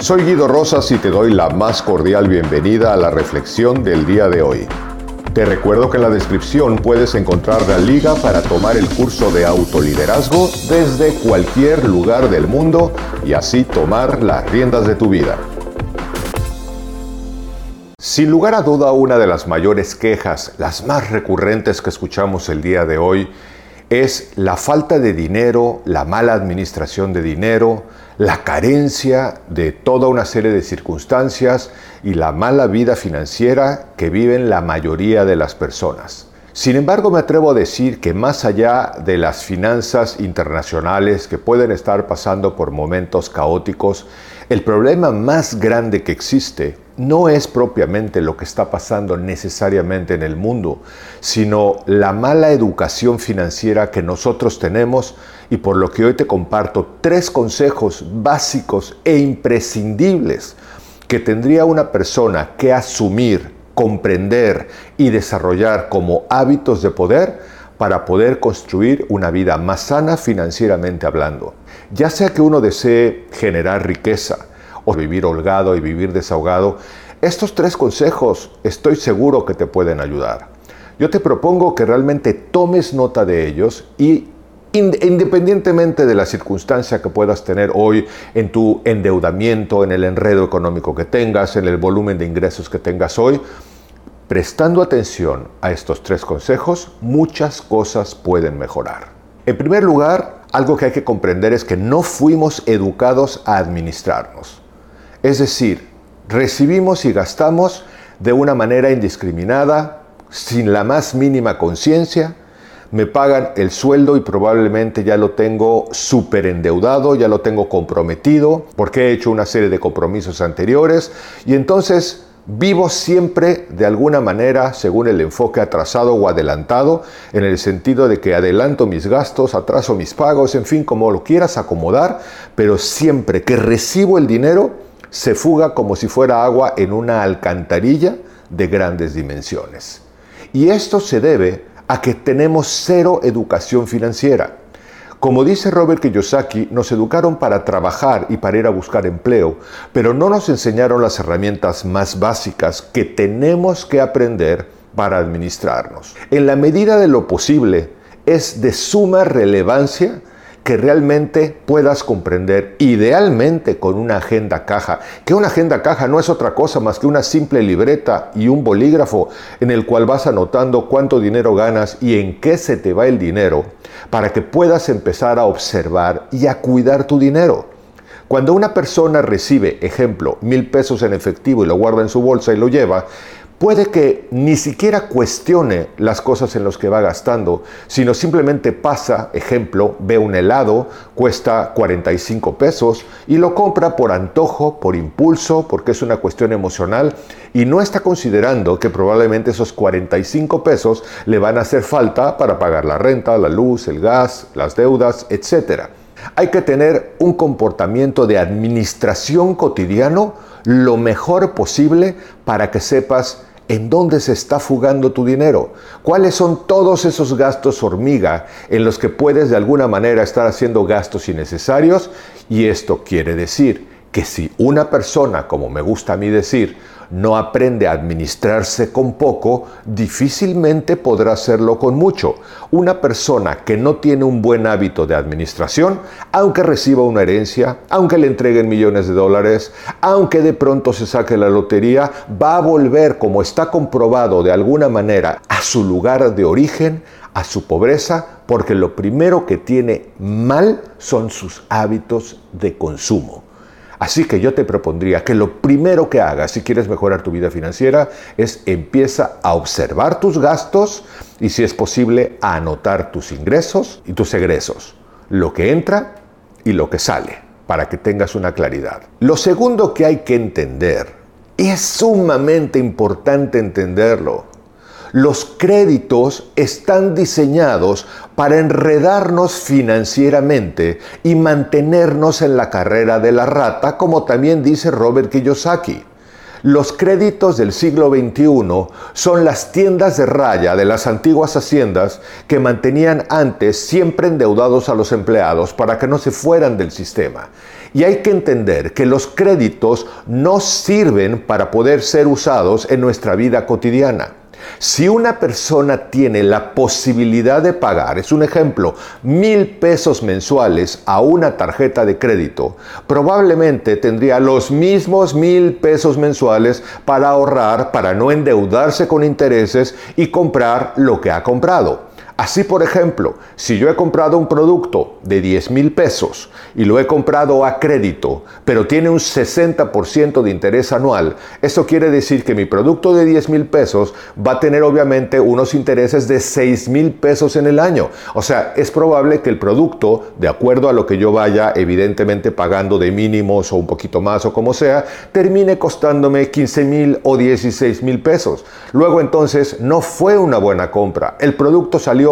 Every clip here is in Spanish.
Soy Guido Rosas y te doy la más cordial bienvenida a la reflexión del día de hoy. Te recuerdo que en la descripción puedes encontrar la liga para tomar el curso de autoliderazgo desde cualquier lugar del mundo y así tomar las riendas de tu vida. Sin lugar a duda, una de las mayores quejas, las más recurrentes que escuchamos el día de hoy, es la falta de dinero, la mala administración de dinero, la carencia de toda una serie de circunstancias y la mala vida financiera que viven la mayoría de las personas. Sin embargo, me atrevo a decir que más allá de las finanzas internacionales que pueden estar pasando por momentos caóticos, el problema más grande que existe no es propiamente lo que está pasando necesariamente en el mundo, sino la mala educación financiera que nosotros tenemos y por lo que hoy te comparto tres consejos básicos e imprescindibles que tendría una persona que asumir, comprender y desarrollar como hábitos de poder para poder construir una vida más sana financieramente hablando. Ya sea que uno desee generar riqueza, o vivir holgado y vivir desahogado, estos tres consejos estoy seguro que te pueden ayudar. Yo te propongo que realmente tomes nota de ellos y independientemente de la circunstancia que puedas tener hoy en tu endeudamiento, en el enredo económico que tengas, en el volumen de ingresos que tengas hoy, prestando atención a estos tres consejos, muchas cosas pueden mejorar. En primer lugar, algo que hay que comprender es que no fuimos educados a administrarnos. Es decir, recibimos y gastamos de una manera indiscriminada, sin la más mínima conciencia, me pagan el sueldo y probablemente ya lo tengo súper endeudado, ya lo tengo comprometido, porque he hecho una serie de compromisos anteriores y entonces vivo siempre de alguna manera según el enfoque atrasado o adelantado, en el sentido de que adelanto mis gastos, atraso mis pagos, en fin, como lo quieras acomodar, pero siempre que recibo el dinero, se fuga como si fuera agua en una alcantarilla de grandes dimensiones. Y esto se debe a que tenemos cero educación financiera. Como dice Robert Kiyosaki, nos educaron para trabajar y para ir a buscar empleo, pero no nos enseñaron las herramientas más básicas que tenemos que aprender para administrarnos. En la medida de lo posible, es de suma relevancia que realmente puedas comprender, idealmente con una agenda caja, que una agenda caja no es otra cosa más que una simple libreta y un bolígrafo en el cual vas anotando cuánto dinero ganas y en qué se te va el dinero, para que puedas empezar a observar y a cuidar tu dinero. Cuando una persona recibe, ejemplo, mil pesos en efectivo y lo guarda en su bolsa y lo lleva, puede que ni siquiera cuestione las cosas en las que va gastando, sino simplemente pasa, ejemplo, ve un helado, cuesta 45 pesos y lo compra por antojo, por impulso, porque es una cuestión emocional y no está considerando que probablemente esos 45 pesos le van a hacer falta para pagar la renta, la luz, el gas, las deudas, etc. Hay que tener un comportamiento de administración cotidiano lo mejor posible para que sepas ¿En dónde se está fugando tu dinero? ¿Cuáles son todos esos gastos hormiga en los que puedes de alguna manera estar haciendo gastos innecesarios? Y esto quiere decir que si una persona, como me gusta a mí decir, no aprende a administrarse con poco, difícilmente podrá hacerlo con mucho. Una persona que no tiene un buen hábito de administración, aunque reciba una herencia, aunque le entreguen millones de dólares, aunque de pronto se saque la lotería, va a volver, como está comprobado de alguna manera, a su lugar de origen, a su pobreza, porque lo primero que tiene mal son sus hábitos de consumo. Así que yo te propondría que lo primero que hagas si quieres mejorar tu vida financiera es empieza a observar tus gastos y si es posible a anotar tus ingresos y tus egresos, lo que entra y lo que sale, para que tengas una claridad. Lo segundo que hay que entender, es sumamente importante entenderlo, los créditos están diseñados para enredarnos financieramente y mantenernos en la carrera de la rata, como también dice Robert Kiyosaki. Los créditos del siglo XXI son las tiendas de raya de las antiguas haciendas que mantenían antes siempre endeudados a los empleados para que no se fueran del sistema. Y hay que entender que los créditos no sirven para poder ser usados en nuestra vida cotidiana. Si una persona tiene la posibilidad de pagar, es un ejemplo, mil pesos mensuales a una tarjeta de crédito, probablemente tendría los mismos mil pesos mensuales para ahorrar, para no endeudarse con intereses y comprar lo que ha comprado. Así, por ejemplo, si yo he comprado un producto de 10 mil pesos y lo he comprado a crédito, pero tiene un 60% de interés anual, eso quiere decir que mi producto de 10 mil pesos va a tener obviamente unos intereses de 6 mil pesos en el año. O sea, es probable que el producto, de acuerdo a lo que yo vaya evidentemente pagando de mínimos o un poquito más o como sea, termine costándome 15 mil o 16 mil pesos. Luego entonces no fue una buena compra. El producto salió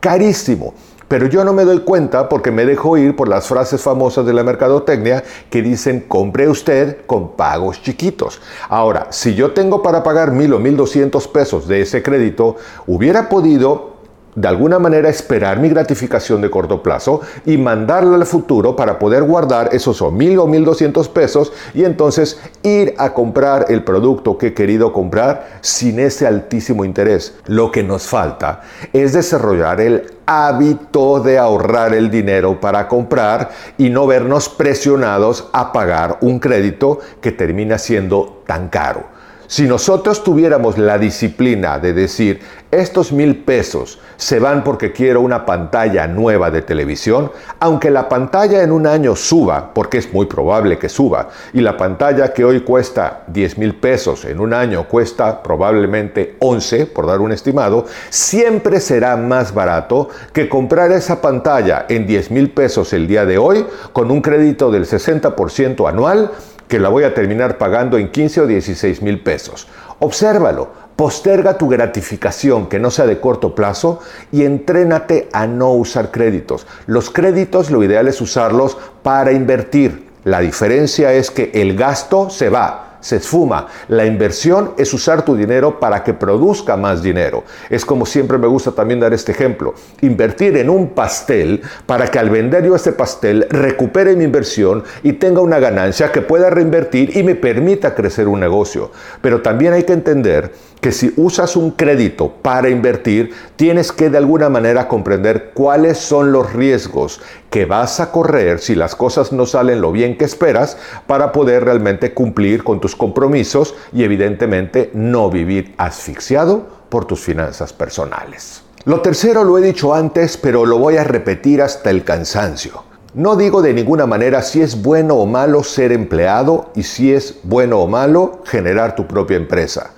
carísimo. Pero yo no me doy cuenta porque me dejo ir por las frases famosas de la mercadotecnia que dicen compre usted con pagos chiquitos. Ahora, si yo tengo para pagar mil o mil doscientos pesos de ese crédito, hubiera podido de alguna manera esperar mi gratificación de corto plazo y mandarla al futuro para poder guardar esos o mil o mil doscientos pesos y entonces ir a comprar el producto que he querido comprar sin ese altísimo interés. Lo que nos falta es desarrollar el hábito de ahorrar el dinero para comprar y no vernos presionados a pagar un crédito que termina siendo tan caro. Si nosotros tuviéramos la disciplina de decir, estos mil pesos se van porque quiero una pantalla nueva de televisión, aunque la pantalla en un año suba, porque es muy probable que suba, y la pantalla que hoy cuesta 10 mil pesos en un año cuesta probablemente 11, por dar un estimado, siempre será más barato que comprar esa pantalla en 10 mil pesos el día de hoy con un crédito del 60% anual que la voy a terminar pagando en 15 o 16 mil pesos. Obsérvalo, posterga tu gratificación que no sea de corto plazo y entrénate a no usar créditos. Los créditos lo ideal es usarlos para invertir. La diferencia es que el gasto se va, se esfuma. La inversión es usar tu dinero para que produzca más dinero. Es como siempre me gusta también dar este ejemplo. Invertir en un pastel para que al vender yo este pastel recupere mi inversión y tenga una ganancia que pueda reinvertir y me permita crecer un negocio. Pero también hay que entender que si usas un crédito para invertir, tienes que de alguna manera comprender cuáles son los riesgos que vas a correr si las cosas no salen lo bien que esperas para poder realmente cumplir con tus compromisos y evidentemente no vivir asfixiado por tus finanzas personales. Lo tercero lo he dicho antes, pero lo voy a repetir hasta el cansancio. No digo de ninguna manera si es bueno o malo ser empleado y si es bueno o malo generar tu propia empresa.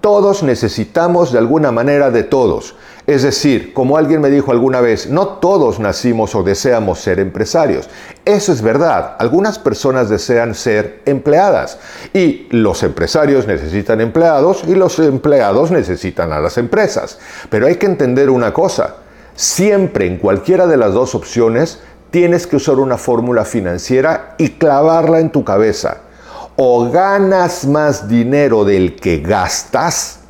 Todos necesitamos de alguna manera de todos. Es decir, como alguien me dijo alguna vez, no todos nacimos o deseamos ser empresarios. Eso es verdad. Algunas personas desean ser empleadas y los empresarios necesitan empleados y los empleados necesitan a las empresas. Pero hay que entender una cosa. Siempre en cualquiera de las dos opciones tienes que usar una fórmula financiera y clavarla en tu cabeza o ganas más dinero del que gastas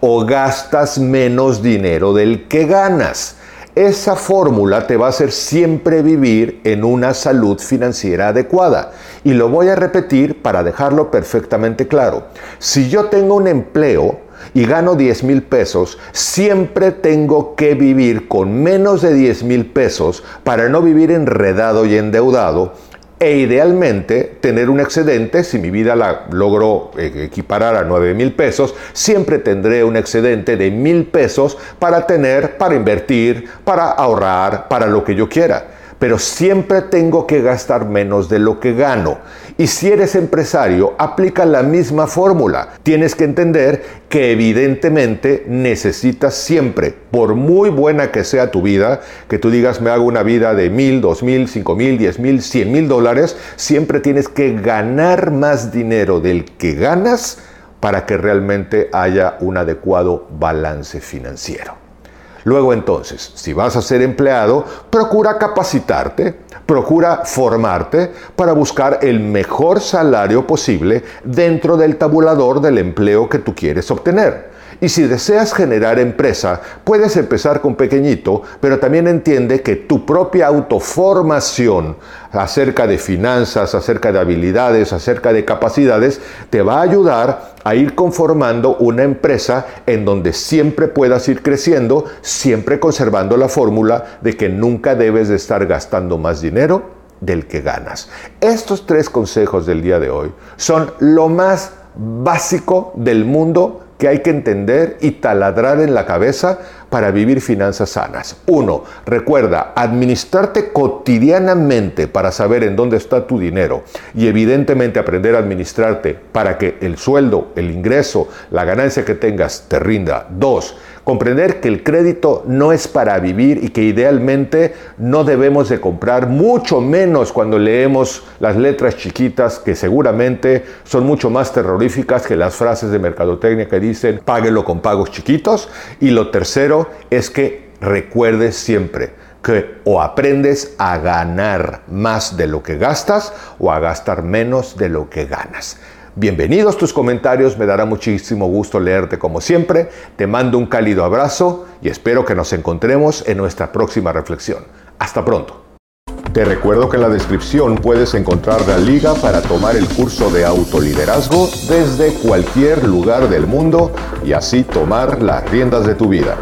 o gastas menos dinero del que ganas. Esa fórmula te va a hacer siempre vivir en una salud financiera adecuada. Y lo voy a repetir para dejarlo perfectamente claro. Si yo tengo un empleo y gano 10 mil pesos, siempre tengo que vivir con menos de 10 mil pesos para no vivir enredado y endeudado e idealmente tener un excedente, si mi vida la logro eh, equiparar a 9 mil pesos, siempre tendré un excedente de mil pesos para tener, para invertir, para ahorrar, para lo que yo quiera pero siempre tengo que gastar menos de lo que gano. Y si eres empresario, aplica la misma fórmula. Tienes que entender que evidentemente necesitas siempre, por muy buena que sea tu vida, que tú digas me hago una vida de mil, dos mil, cinco mil, diez mil, cien mil dólares, siempre tienes que ganar más dinero del que ganas para que realmente haya un adecuado balance financiero. Luego entonces, si vas a ser empleado, procura capacitarte, Procura formarte para buscar el mejor salario posible dentro del tabulador del empleo que tú quieres obtener. Y si deseas generar empresa, puedes empezar con pequeñito, pero también entiende que tu propia autoformación acerca de finanzas, acerca de habilidades, acerca de capacidades, te va a ayudar a ir conformando una empresa en donde siempre puedas ir creciendo, siempre conservando la fórmula de que nunca debes de estar gastando más dinero del que ganas. Estos tres consejos del día de hoy son lo más básico del mundo que hay que entender y taladrar en la cabeza para vivir finanzas sanas. Uno, recuerda, administrarte cotidianamente para saber en dónde está tu dinero y evidentemente aprender a administrarte para que el sueldo, el ingreso, la ganancia que tengas te rinda. Dos, comprender que el crédito no es para vivir y que idealmente no debemos de comprar, mucho menos cuando leemos las letras chiquitas que seguramente son mucho más terroríficas que las frases de mercadotecnia que dicen páguelo con pagos chiquitos. Y lo tercero es que recuerdes siempre que o aprendes a ganar más de lo que gastas o a gastar menos de lo que ganas. Bienvenidos tus comentarios, me dará muchísimo gusto leerte como siempre. Te mando un cálido abrazo y espero que nos encontremos en nuestra próxima reflexión. Hasta pronto. Te recuerdo que en la descripción puedes encontrar la liga para tomar el curso de autoliderazgo desde cualquier lugar del mundo y así tomar las riendas de tu vida.